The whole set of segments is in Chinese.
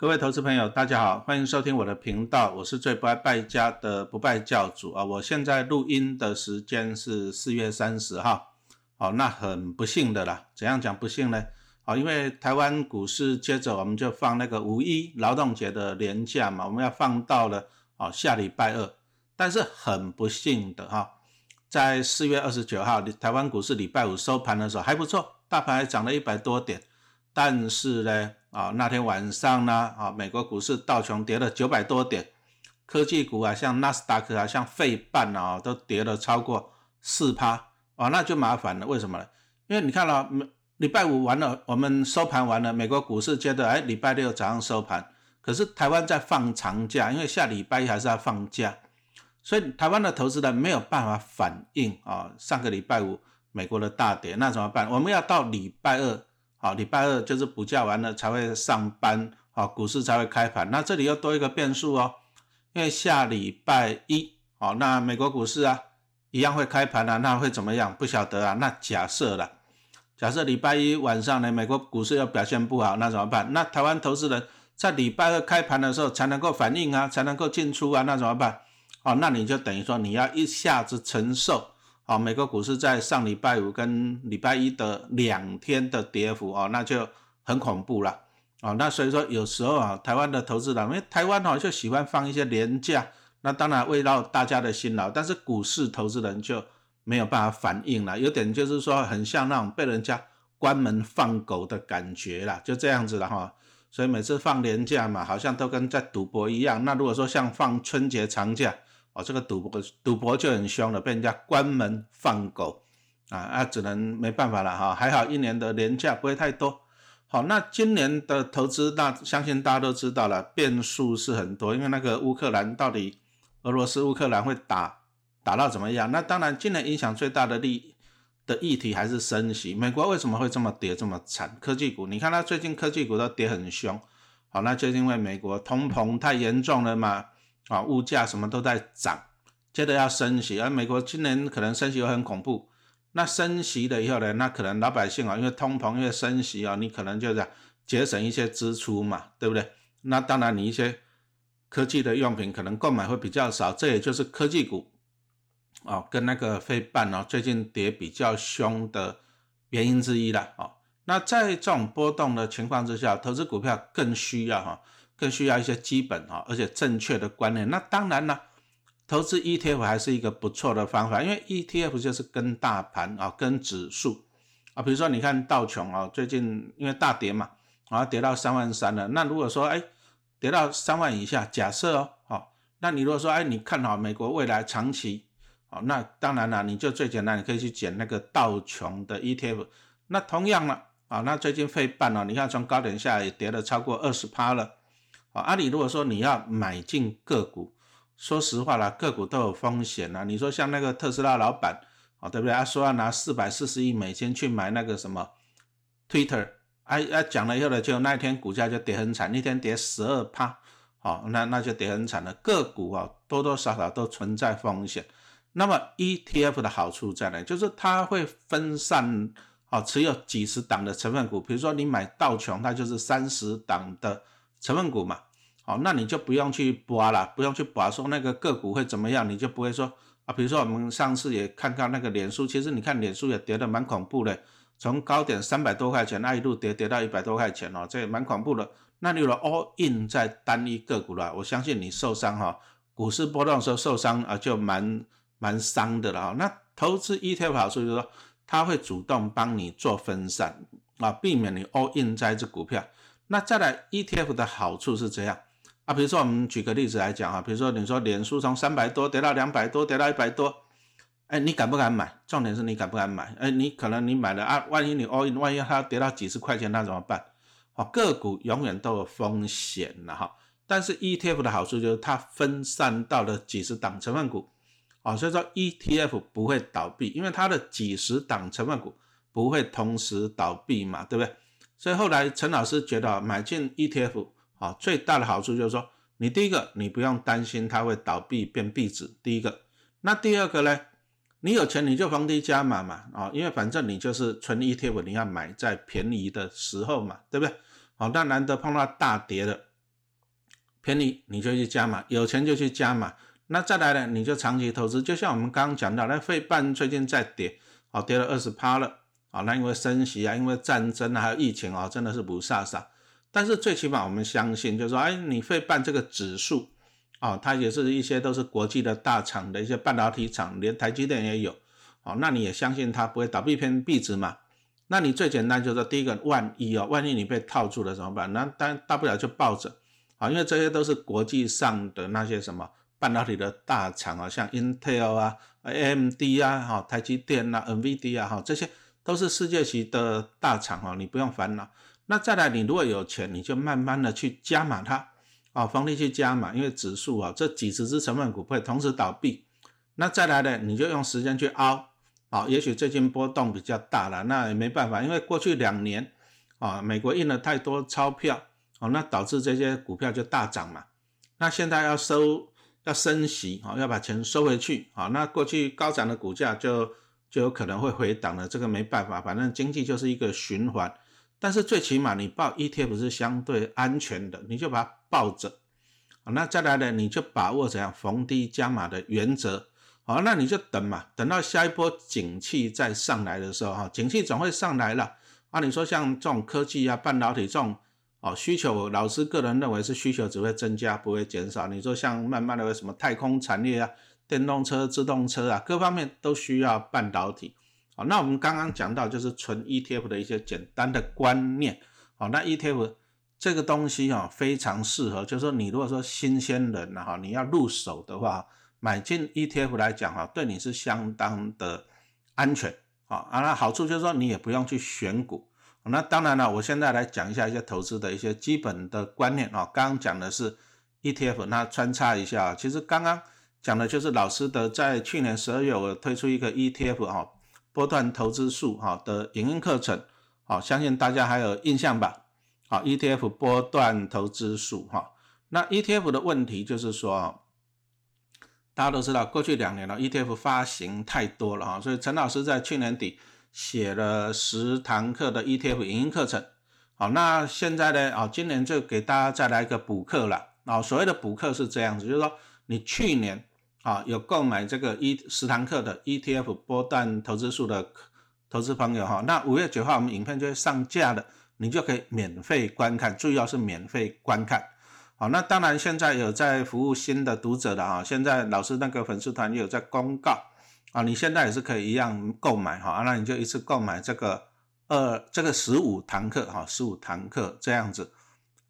各位投资朋友，大家好，欢迎收听我的频道，我是最不爱败家的不败教主啊！我现在录音的时间是四月三十号，好，那很不幸的啦，怎样讲不幸呢？好，因为台湾股市接着我们就放那个五一劳动节的年假嘛，我们要放到了哦下礼拜二，但是很不幸的哈，在四月二十九号，台湾股市礼拜五收盘的时候还不错，大盘还涨了一百多点。但是呢，啊，那天晚上呢，啊，美国股市道琼跌了九百多点，科技股啊，像纳斯达克啊，像费半啊，都跌了超过四趴，啊，那就麻烦了。为什么呢？因为你看了，礼拜五完了，我们收盘完了，美国股市接着，哎，礼拜六早上收盘，可是台湾在放长假，因为下礼拜一还是要放假，所以台湾的投资人没有办法反应啊，上个礼拜五美国的大跌，那怎么办？我们要到礼拜二。好，礼拜二就是补假完了才会上班，好，股市才会开盘。那这里又多一个变数哦，因为下礼拜一，好，那美国股市啊一样会开盘啊，那会怎么样？不晓得啊。那假设了，假设礼拜一晚上呢，美国股市要表现不好，那怎么办？那台湾投资人在礼拜二开盘的时候才能够反应啊，才能够进出啊，那怎么办？哦，那你就等于说你要一下子承受。好，美国股市在上礼拜五跟礼拜一的两天的跌幅哦，那就很恐怖了哦。那所以说有时候啊，台湾的投资人，因为台湾哦就喜欢放一些廉价，那当然为到大家的辛劳，但是股市投资人就没有办法反应了，有点就是说很像那种被人家关门放狗的感觉啦，就这样子了哈。所以每次放年假嘛，好像都跟在赌博一样。那如果说像放春节长假，哦，这个赌博赌博就很凶了，被人家关门放狗啊，那只能没办法了哈。还好一年的年假不会太多。好，那今年的投资，那相信大家都知道了，变数是很多，因为那个乌克兰到底俄罗斯乌克兰会打打到怎么样？那当然，今年影响最大的利的议题还是升息。美国为什么会这么跌这么惨？科技股，你看它最近科技股都跌很凶。好，那就因为美国通膨太严重了嘛。啊，物价什么都在涨，接着要升息，而美国今年可能升息又很恐怖。那升息了以后呢，那可能老百姓啊，因为通膨，因为升息啊，你可能就是节省一些支出嘛，对不对？那当然，你一些科技的用品可能购买会比较少，这也就是科技股啊，跟那个非半哦最近跌比较凶的原因之一了啊。那在这种波动的情况之下，投资股票更需要哈。更需要一些基本啊，而且正确的观念。那当然了，投资 ETF 还是一个不错的方法，因为 ETF 就是跟大盘啊，跟指数啊。比如说，你看道琼啊，最近因为大跌嘛，啊跌到三万三了。那如果说哎跌到三万以下，假设哦，好，那你如果说哎你看好美国未来长期，好，那当然了，你就最简单，你可以去捡那个道琼的 ETF。那同样了啊，那最近费半了，你看从高点下来也跌了超过二十趴了。啊，阿里如果说你要买进个股，说实话啦，个股都有风险啊。你说像那个特斯拉老板，啊，对不对？他说要拿四百四十亿美金去买那个什么 Twitter，哎哎，讲了以后呢，就那一天股价就跌很惨，那天跌十二趴，好，那那就跌很惨了。个股啊，多多少少都存在风险。那么 ETF 的好处在哪？就是它会分散，啊，持有几十档的成分股。比如说你买道琼，它就是三十档的。成分股嘛，好，那你就不用去拔了，不用去拔说那个个股会怎么样，你就不会说啊，比如说我们上次也看到那个脸书，其实你看脸书也跌得蛮恐怖的，从高点三百多块钱那一路跌跌到一百多块钱哦，这也蛮恐怖的。那你如果 all in 在单一个股了，我相信你受伤哈，股市波动的时候受伤啊，就蛮蛮伤的了哈。那投资 ETF 好处就是说，它会主动帮你做分散啊，避免你 all in 在这股票。那再来 ETF 的好处是这样啊，比如说我们举个例子来讲啊，比如说你说脸书从三百多跌到两百多，跌到一百多，哎，你敢不敢买？重点是你敢不敢买？哎，你可能你买了啊，万一你 all in，万一它跌到几十块钱，那怎么办？哦，个股永远都有风险的哈。但是 ETF 的好处就是它分散到了几十档成分股，啊，所以说 ETF 不会倒闭，因为它的几十档成分股不会同时倒闭嘛，对不对？所以后来陈老师觉得买进 ETF 啊，最大的好处就是说，你第一个你不用担心它会倒闭变壁纸，第一个，那第二个呢，你有钱你就逢低加码嘛，啊，因为反正你就是存 ETF，你要买在便宜的时候嘛，对不对？好，那难得碰到大跌的，便宜你就去加码，有钱就去加码。那再来呢，你就长期投资，就像我们刚刚讲到，那费半最近在跌，哦，跌了二十趴了，啊，那因为升息啊，因为战争啊，还有疫情啊，真的是不飒飒。但是最起码我们相信，就是说，哎，你费办这个指数，啊，它也是一些都是国际的大厂的一些半导体厂，连台积电也有，哦，那你也相信它不会倒闭偏币值嘛？那你最简单就是第一个，万一哦，万一你被套住了怎么办？那当大不了就抱着，啊，因为这些都是国际上的那些什么半导体的大厂啊，像 Intel 啊、AMD 啊、哈、台积电啊、NVD 啊，哈，这些都是世界级的大厂啊，你不用烦恼。那再来，你如果有钱，你就慢慢的去加码它，啊，逢低去加码，因为指数啊，这几十只成分股会同时倒闭。那再来呢，你就用时间去熬。啊，也许最近波动比较大了，那也没办法，因为过去两年啊，美国印了太多钞票，哦，那导致这些股票就大涨嘛。那现在要收要升息，啊，要把钱收回去，啊，那过去高涨的股价就就有可能会回档了，这个没办法，反正经济就是一个循环。但是最起码你报 ETF 是相对安全的，你就把它抱着，那再来呢，你就把握怎样逢低加码的原则。好，那你就等嘛，等到下一波景气再上来的时候，哈，景气总会上来了啊。你说像这种科技啊、半导体这种哦需求，老师个人认为是需求只会增加，不会减少。你说像慢慢的什么太空产业啊、电动车、自动车啊，各方面都需要半导体。好，那我们刚刚讲到就是纯 ETF 的一些简单的观念。好，那 ETF 这个东西啊，非常适合，就是说你如果说新鲜人哈，你要入手的话。买进 ETF 来讲哈，对你是相当的安全啊啊，那好处就是说你也不用去选股。那当然了，我现在来讲一下一些投资的一些基本的观念啊。刚刚讲的是 ETF，那穿插一下，其实刚刚讲的就是老师的在去年十二月我推出一个 ETF 哈波段投资术哈的影音课程，好，相信大家还有印象吧？好，ETF 波段投资术哈，那 ETF 的问题就是说。大家都知道，过去两年了，ETF 发行太多了哈，所以陈老师在去年底写了十堂课的 ETF 影音课程。好，那现在呢，啊，今年就给大家再来一个补课了。啊，所谓的补课是这样子，就是说你去年啊有购买这个一十堂课的 ETF 波段投资数的投资朋友哈，那五月九号我们影片就会上架了，你就可以免费观看，注意要是免费观看。好，那当然现在有在服务新的读者的哈，现在老师那个粉丝团也有在公告啊，你现在也是可以一样购买哈，那你就一次购买这个二这个十五堂课哈，十五堂课这样子。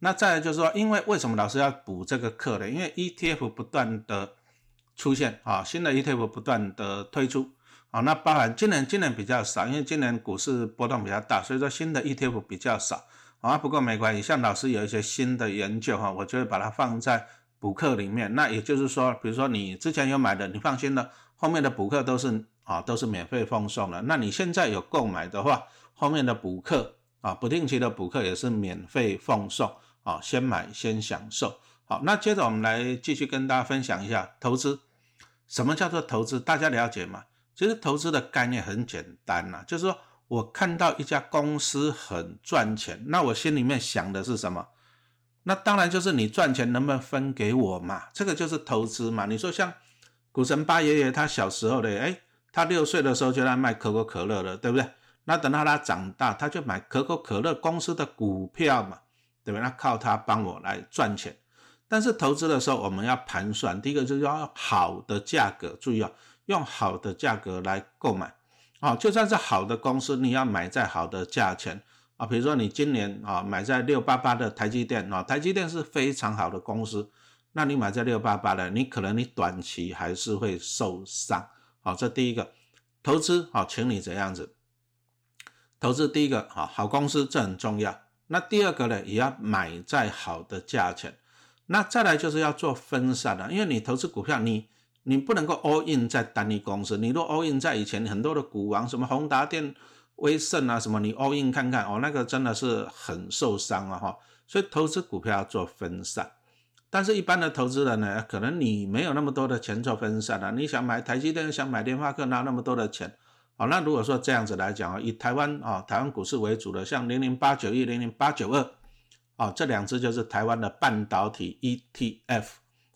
那再就是说，因为为什么老师要补这个课呢？因为 ETF 不断的出现啊，新的 ETF 不断的推出啊，那包含今年今年比较少，因为今年股市波动比较大，所以说新的 ETF 比较少。啊，不过没关系，像老师有一些新的研究哈，我就会把它放在补课里面。那也就是说，比如说你之前有买的，你放心了，后面的补课都是啊，都是免费奉送的。那你现在有购买的话，后面的补课啊，不定期的补课也是免费奉送啊，先买先享受。好，那接着我们来继续跟大家分享一下投资，什么叫做投资？大家了解吗？其实投资的概念很简单呐，就是说。我看到一家公司很赚钱，那我心里面想的是什么？那当然就是你赚钱能不能分给我嘛？这个就是投资嘛。你说像股神八爷爷他小时候的，哎，他六岁的时候就在卖可口可乐了，对不对？那等到他长大，他就买可口可乐公司的股票嘛，对不对？那靠他帮我来赚钱。但是投资的时候我们要盘算，第一个就是要好的价格，注意啊，用好的价格来购买。啊，就算是好的公司，你要买在好的价钱啊。比如说你今年啊买在六八八的台积电啊，台积电是非常好的公司，那你买在六八八的，你可能你短期还是会受伤。好，这第一个投资好，请你怎样子投资。第一个啊，好公司这很重要。那第二个呢，也要买在好的价钱。那再来就是要做分散的，因为你投资股票你。你不能够 all in 在单一公司，你若 all in 在以前很多的股王，什么宏达电、威盛啊，什么你 all in 看看哦，那个真的是很受伤啊哈。所以投资股票要做分散，但是一般的投资人呢，可能你没有那么多的钱做分散啊。你想买台积电，想买联发科，拿那么多的钱，好，那如果说这样子来讲啊，以台湾啊台湾股市为主的，像零零八九一、零零八九二，哦，这两只就是台湾的半导体 ETF，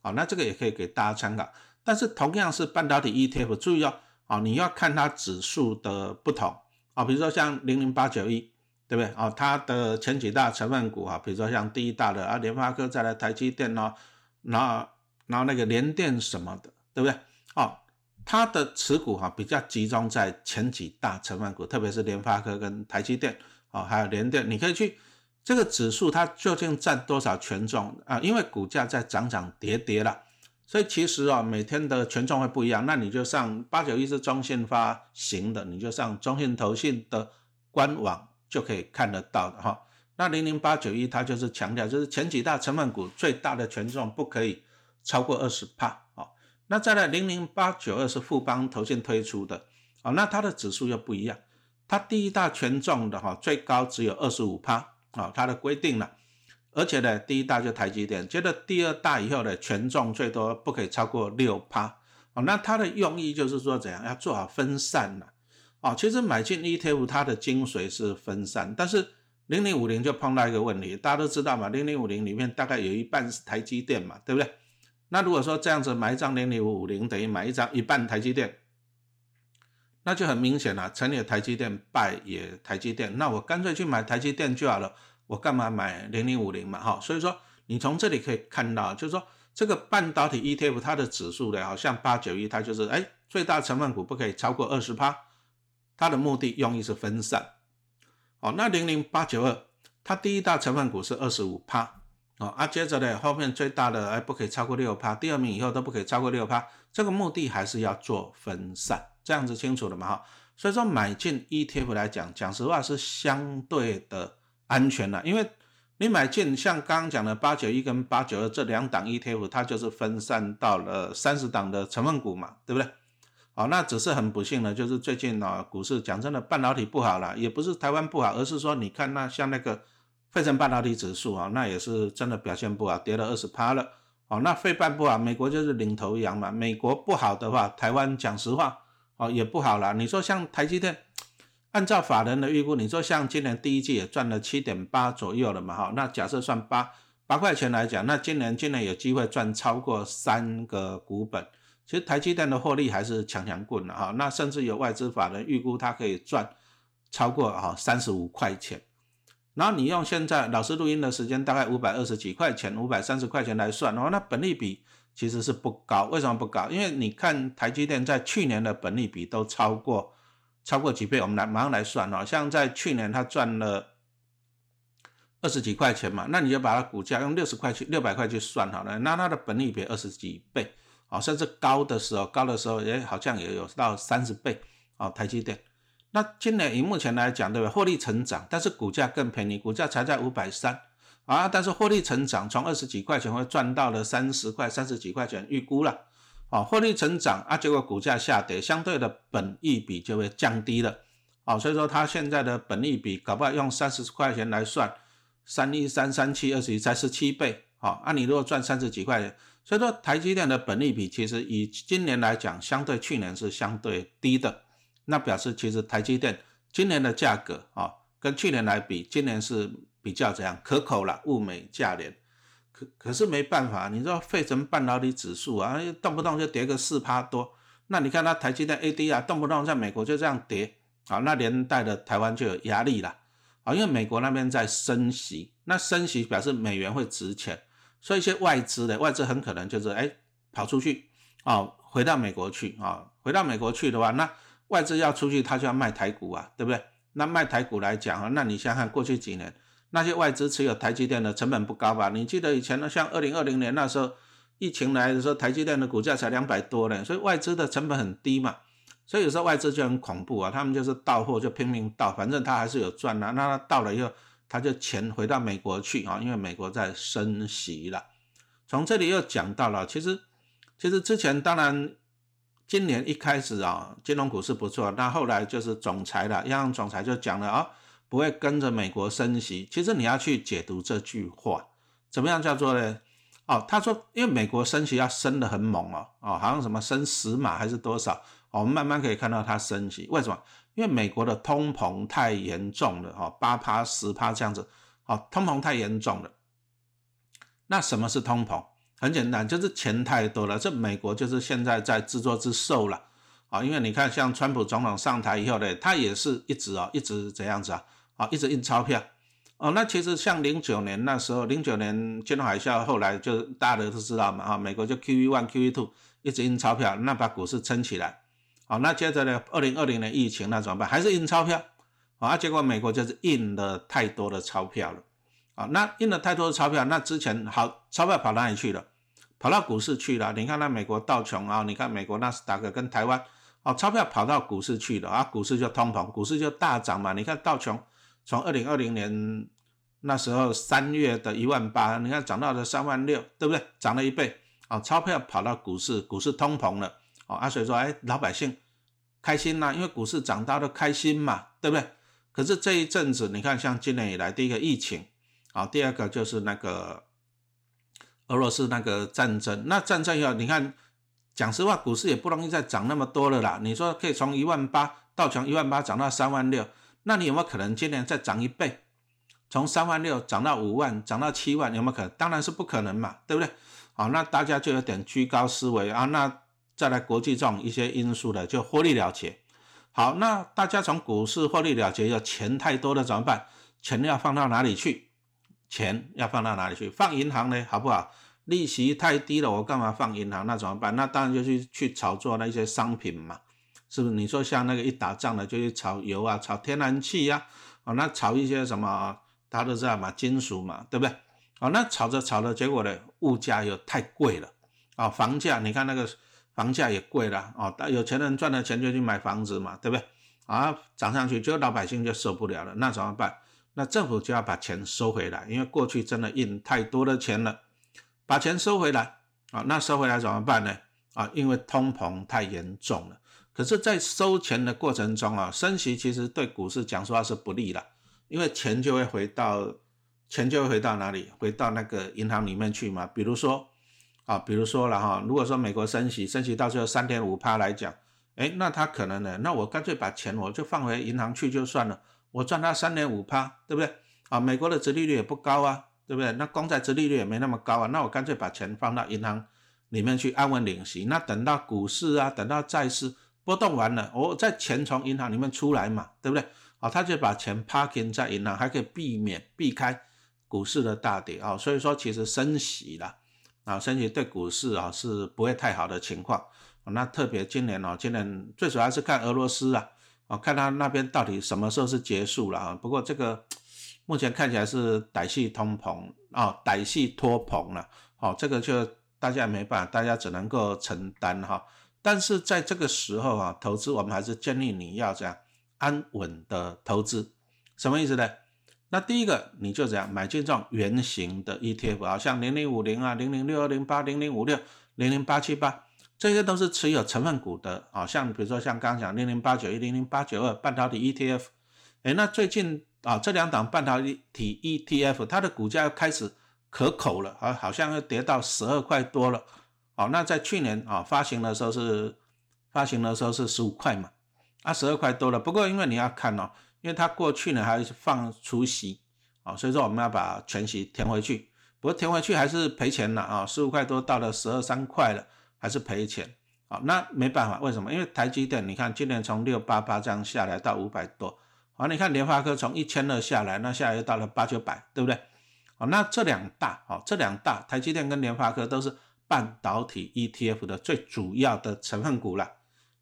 啊，那这个也可以给大家参考。但是同样是半导体 ETF，注意哦，啊，你要看它指数的不同啊，比如说像零零八九一，对不对？啊，它的前几大成分股啊，比如说像第一大的啊联发科，再来台积电哦，然后然后那个联电什么的，对不对？哦，它的持股哈比较集中在前几大成分股，特别是联发科跟台积电，啊，还有联电，你可以去。这个指数它究竟占多少权重啊？因为股价在涨涨跌跌了，所以其实啊，每天的权重会不一样。那你就上八九一是中信发行的，你就上中信投信的官网就可以看得到的哈。那零零八九一它就是强调，就是前几大成分股最大的权重不可以超过二十帕啊。那再来零零八九二是富邦投信推出的啊，那它的指数又不一样，它第一大权重的哈最高只有二十五帕。啊，它的规定了，而且呢，第一大就台积电，接着第二大以后呢，权重最多不可以超过六趴。哦，那它的用意就是说怎样，要做好分散了。哦，其实买进 ETF 它的精髓是分散，但是零零五零就碰到一个问题，大家都知道嘛，零零五零里面大概有一半是台积电嘛，对不对？那如果说这样子买一张零零五零等于买一张一半台积电。那就很明显了，成也台积电，败也台积电。那我干脆去买台积电就好了，我干嘛买零零五零嘛？哈，所以说你从这里可以看到，就是说这个半导体 ETF 它的指数呢，好像八九一，它就是哎最大成分股不可以超过二十趴，它的目的用意是分散。哦，那零零八九二，它第一大成分股是二十五趴，哦啊，接着呢后面最大的哎不可以超过六趴，第二名以后都不可以超过六趴，这个目的还是要做分散。这样子清楚了嘛哈，所以说买进 ETF 来讲，讲实话是相对的安全的，因为你买进像刚刚讲的八九一跟八九二这两档 ETF，它就是分散到了三十档的成分股嘛，对不对？好，那只是很不幸的，就是最近呢股市讲真的半导体不好了，也不是台湾不好，而是说你看那像那个费城半导体指数啊，那也是真的表现不好，跌了二十趴了。哦，那费半不好，美国就是领头羊嘛，美国不好的话，台湾讲实话。哦，也不好了。你说像台积电，按照法人的预估，你说像今年第一季也赚了七点八左右了嘛？哈，那假设算八八块钱来讲，那今年今年有机会赚超过三个股本。其实台积电的获利还是强强棍的哈。那甚至有外资法人预估它可以赚超过哈三十五块钱。然后你用现在老师录音的时间大概五百二十几块钱，五百三十块钱来算的话，那本利比。其实是不高，为什么不高？因为你看台积电在去年的本利比都超过超过几倍，我们来马上来算哦。像在去年它赚了二十几块钱嘛，那你就把它股价用六十块去六百块去算好了，那它的本利比二十几倍啊，甚至高的时候高的时候也好像也有到三十倍啊。台积电，那今年以目前来讲，对吧？获利成长，但是股价更便宜，股价才在五百三。啊，但是获利成长从二十几块钱会赚到了三十块、三十几块钱预估了，啊，获利成长啊，结果股价下跌，相对的本益比就会降低了，啊，所以说它现在的本益比搞不好用三十块钱来算，三一三三七二十一才十七倍，啊，那你如果赚三十几块钱，所以说台积电的本益比其实以今年来讲，相对去年是相对低的，那表示其实台积电今年的价格啊，跟去年来比，今年是。比较怎样可口了，物美价廉，可可是没办法，你知道费城半导体指数啊，动不动就跌个四趴多，那你看它台积电 AD 啊，动不动在美国就这样跌，啊，那连带的台湾就有压力了，啊，因为美国那边在升息，那升息表示美元会值钱，所以一些外资的外资很可能就是哎跑出去啊，回到美国去啊，回到美国去的话，那外资要出去，他就要卖台股啊，对不对？那卖台股来讲啊，那你想想过去几年。那些外资持有台积电的成本不高吧？你记得以前呢，像二零二零年那时候疫情来的时候，台积电的股价才两百多呢，所以外资的成本很低嘛。所以有时候外资就很恐怖啊，他们就是到货就拼命到，反正他还是有赚的。那他到了以后，他就钱回到美国去啊，因为美国在升息了。从这里又讲到了，其实其实之前当然今年一开始啊，金融股是不错，那后来就是总裁了，央行总裁就讲了啊。不会跟着美国升息，其实你要去解读这句话，怎么样叫做呢？哦，他说，因为美国升息要升得很猛哦，哦，好像什么升十码还是多少，我们慢慢可以看到它升息。为什么？因为美国的通膨太严重了，哈，八趴十趴这样子，哦，通膨太严重了。那什么是通膨？很简单，就是钱太多了。这美国就是现在在自作自受了啊！因为你看，像川普总统上台以后呢，他也是一直啊，一直怎样子啊，啊，一直印钞票哦。那其实像零九年那时候，零九年金融海啸，后来就大家都知道嘛，啊，美国就 QE one、QE two 一直印钞票，那把股市撑起来。好，那接着呢，二零二零年疫情那怎么办？还是印钞票啊？结果美国就是印了太多的钞票了。啊，那印了太多的钞票，那之前好钞票跑哪里去了？跑到股市去了。你看那美国道琼啊，你看美国纳斯达克跟台湾，哦，钞票跑到股市去了啊，股市就通膨，股市就大涨嘛。你看道琼从二零二零年那时候三月的一万八，你看涨到了三万六，对不对？涨了一倍啊，钞票跑到股市，股市通膨了哦，啊，所以说哎，老百姓开心呐，因为股市涨大都开心嘛，对不对？可是这一阵子，你看像今年以来第一个疫情。好，第二个就是那个俄罗斯那个战争，那战争以后，你看，讲实话，股市也不容易再涨那么多了啦。你说可以从一万八到从一万八涨到三万六，那你有没有可能今年再涨一倍，从三万六涨到五万，涨到七万，有没有可能？当然是不可能嘛，对不对？好，那大家就有点居高思维啊。那再来国际这种一些因素的，就获利了结。好，那大家从股市获利了结，要钱太多了怎么办？钱要放到哪里去？钱要放到哪里去？放银行呢，好不好？利息太低了，我干嘛放银行？那怎么办？那当然就去去炒作那些商品嘛，是不是？你说像那个一打仗的就去炒油啊，炒天然气呀，哦，那炒一些什么，大家都知道嘛，金属嘛，对不对？哦，那炒着炒着，结果呢，物价又太贵了，啊，房价，你看那个房价也贵了，哦，有钱人赚了钱就去买房子嘛，对不对？啊，涨上去，就老百姓就受不了了，那怎么办？那政府就要把钱收回来，因为过去真的印太多的钱了，把钱收回来啊，那收回来怎么办呢？啊，因为通膨太严重了。可是，在收钱的过程中啊，升息其实对股市讲实话是不利的，因为钱就会回到钱就会回到哪里？回到那个银行里面去嘛。比如说啊，比如说了哈，如果说美国升息，升息到最后三点五趴来讲，哎，那他可能呢，那我干脆把钱我就放回银行去就算了。我赚他三点五趴，对不对？啊，美国的殖利率也不高啊，对不对？那公债殖利率也没那么高啊，那我干脆把钱放到银行里面去安稳领息。那等到股市啊，等到债市波动完了，我再钱从银行里面出来嘛，对不对？啊，他就把钱 parking 在银行，还可以避免避开股市的大跌啊。所以说，其实升息了啊，升息对股市啊是不会太好的情况。那特别今年哦，今年最主要是看俄罗斯啊。哦，看他那边到底什么时候是结束了啊？不过这个目前看起来是歹戏通膨啊，歹戏托膨了。好，这个就大家没办法，大家只能够承担哈。但是在这个时候啊，投资我们还是建议你要这样安稳的投资。什么意思呢？那第一个你就这样买进这种圆形的 ETF 啊，像零零五零啊、零零六二零八、零零五六、零零八七八。这些都是持有成分股的啊，像比如说像刚刚讲零零八九一、零零八九二半导体 ETF，哎，那最近啊这两档半导体 ETF 它的股价又开始可口了啊，好像又跌到十二块多了。哦，那在去年啊发行的时候是发行的时候是十五块嘛，啊十二块多了。不过因为你要看哦，因为它过去呢还放除息啊，所以说我们要把全息填回去。不过填回去还是赔钱了啊，十五块多到了十二三块了。还是赔钱啊？那没办法，为什么？因为台积电，你看今年从六八八这样下来到五百多，好，你看联发科从一千二下来，那下来又到了八九百，对不对？好，那这两大，好，这两大台积电跟联发科都是半导体 ETF 的最主要的成分股了。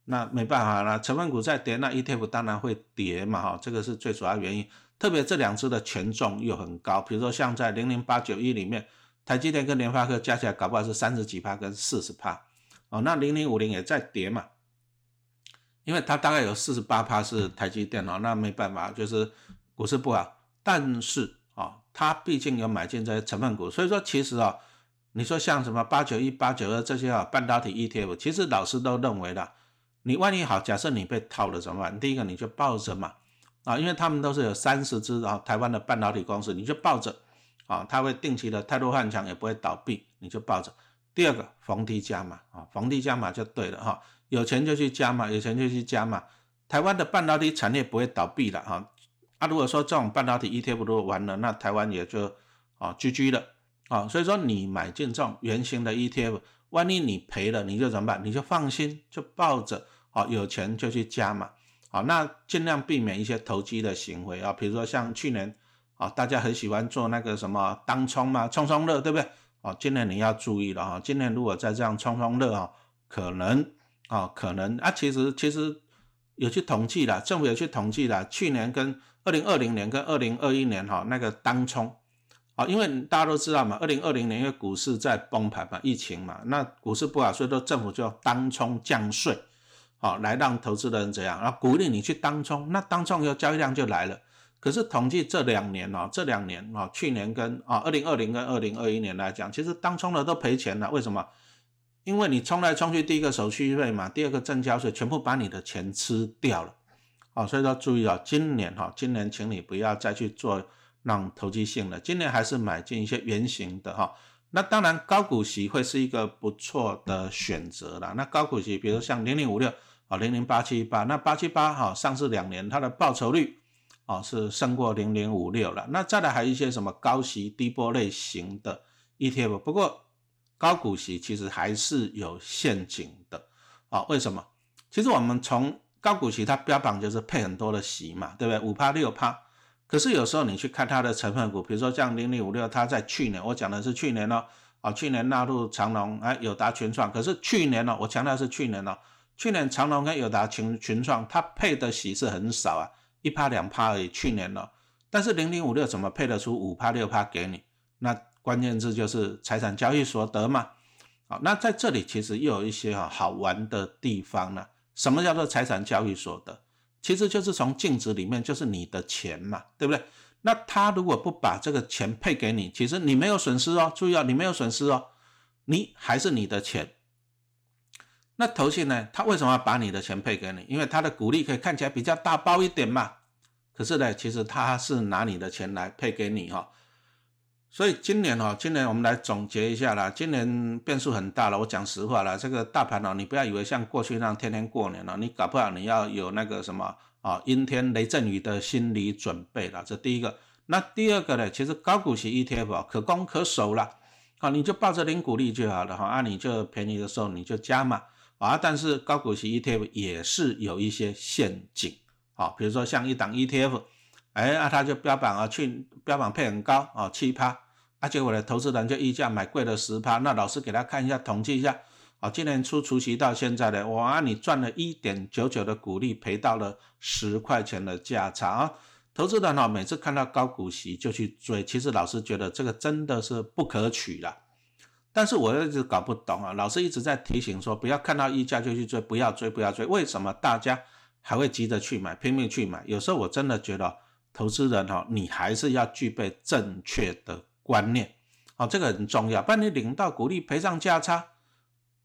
那没办法了，成分股在跌，那 ETF 当然会跌嘛，哈，这个是最主要原因。特别这两只的权重又很高，比如说像在零零八九一里面，台积电跟联发科加起来搞不好是三十几帕跟四十帕。哦，那零零五零也在跌嘛，因为它大概有四十八趴是台积电哦，那没办法，就是股市不好，但是啊，它毕竟有买进这些成分股，所以说其实啊，你说像什么八九一、八九二这些啊，半导体 ETF，其实老师都认为的，你万一好，假设你被套了怎么办？第一个你就抱着嘛，啊，因为他们都是有三十只啊，台湾的半导体公司，你就抱着，啊，它会定期的太多换强，也不会倒闭，你就抱着。第二个逢低加码啊，逢低加码就对了哈，有钱就去加嘛，有钱就去加嘛。台湾的半导体产业不会倒闭了哈，啊，如果说这种半导体 ETF 都完了，那台湾也就啊 GG 了啊。所以说你买进这种圆形的 ETF，万一你赔了，你就怎么办？你就放心，就抱着啊，有钱就去加嘛。好，那尽量避免一些投机的行为啊，比如说像去年啊，大家很喜欢做那个什么当冲嘛，冲冲乐，对不对？啊，今年你要注意了啊，今年如果再这样冲冲乐啊，可能啊，可能啊，其实其实有去统计了，政府有去统计了，去年跟二零二零年跟二零二一年哈那个当冲啊，因为大家都知道嘛，二零二零年因为股市在崩盘嘛，疫情嘛，那股市不好，所以说政府就要当冲降税。好，来让投资人怎样？然后鼓励你去当冲，那当冲以交易量就来了。可是统计这两年哦，这两年啊，去年跟啊二零二零跟二零二一年来讲，其实当冲的都赔钱了。为什么？因为你冲来冲去，第一个手续费嘛，第二个正交税，全部把你的钱吃掉了。哦，所以说注意啊，今年哈，今年请你不要再去做让投机性的，今年还是买进一些圆形的哈。那当然高股息会是一个不错的选择啦。那高股息，比如像零零五六。啊，零零八七八，那八七八哈，上市两年它的报酬率啊是胜过零零五六了。那再来还有一些什么高息低波类型的 ETF，不过高股息其实还是有陷阱的啊。为什么？其实我们从高股息它标榜就是配很多的息嘛，对不对？五趴六趴。可是有时候你去看它的成分股，比如说像零零五六，它在去年我讲的是去年哦，啊去年纳入长隆哎友达群创，可是去年呢，我强调是去年哦。去年长隆跟友达群群创，它配的息是很少啊，一趴两趴而已。去年了，但是零零五六怎么配得出五趴六趴给你？那关键字就是财产交易所得嘛。好，那在这里其实又有一些哈好玩的地方呢。什么叫做财产交易所得？其实就是从净值里面就是你的钱嘛，对不对？那他如果不把这个钱配给你，其实你没有损失哦，注意哦，你没有损失哦，你还是你的钱。那投信呢？他为什么要把你的钱配给你？因为他的股利可以看起来比较大包一点嘛。可是呢，其实他是拿你的钱来配给你哈。所以今年哈，今年我们来总结一下啦。今年变数很大了，我讲实话了，这个大盘哦，你不要以为像过去那样天天过年了，你搞不好你要有那个什么啊，阴天雷阵雨的心理准备了。这第一个。那第二个呢？其实高股息 ETF 啊，可攻可守了。好，你就抱着零股利就好了哈。啊，你就便宜的时候你就加嘛。啊，但是高股息 ETF 也是有一些陷阱，好，比如说像一档 ETF，哎，啊，它就标榜啊，去标榜配很高啊，七趴，啊，结果呢，投资人就溢价买贵了十趴，那老师给他看一下，统计一下，啊，今年初除夕到现在呢，哇，你赚了一点九九的股利，赔到了十块钱的价差啊，投资人呢，每次看到高股息就去追，其实老师觉得这个真的是不可取了。但是我一直搞不懂啊，老师一直在提醒说，不要看到溢价就去追，不要追，不要追。为什么大家还会急着去买，拼命去买？有时候我真的觉得，投资人哈，你还是要具备正确的观念，哦，这个很重要。不然你领到股利赔上价差，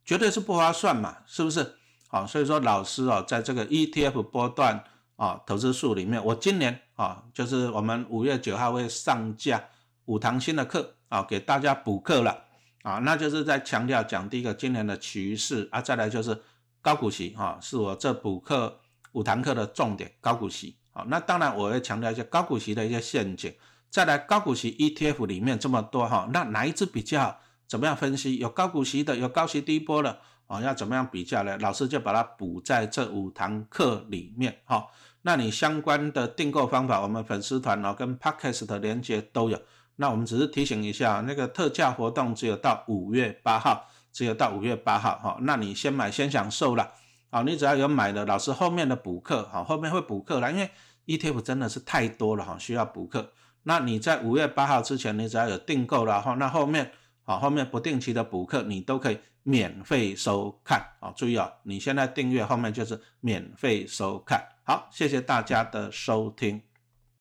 绝对是不划算嘛，是不是？好，所以说老师哦，在这个 ETF 波段啊投资数里面，我今年啊，就是我们五月九号会上架五堂新的课啊，给大家补课了。啊，那就是在强调讲第一个今年的趋势啊，再来就是高股息啊，是我这补课五堂课的重点，高股息啊。那当然我会强调一些高股息的一些陷阱，再来高股息 ETF 里面这么多哈，那哪一只比较好？怎么样分析？有高股息的，有高息低波的啊，要怎么样比较呢？老师就把它补在这五堂课里面哈。那你相关的订购方法，我们粉丝团哦跟 Podcast 的连接都有。那我们只是提醒一下，那个特价活动只有到五月八号，只有到五月八号哈。那你先买先享受了，好，你只要有买的，老师后面的补课，好，后面会补课了，因为 ETF 真的是太多了哈，需要补课。那你在五月八号之前，你只要有订购的话，那后面好，后面不定期的补课，你都可以免费收看啊。注意啊，你现在订阅后面就是免费收看。好，谢谢大家的收听。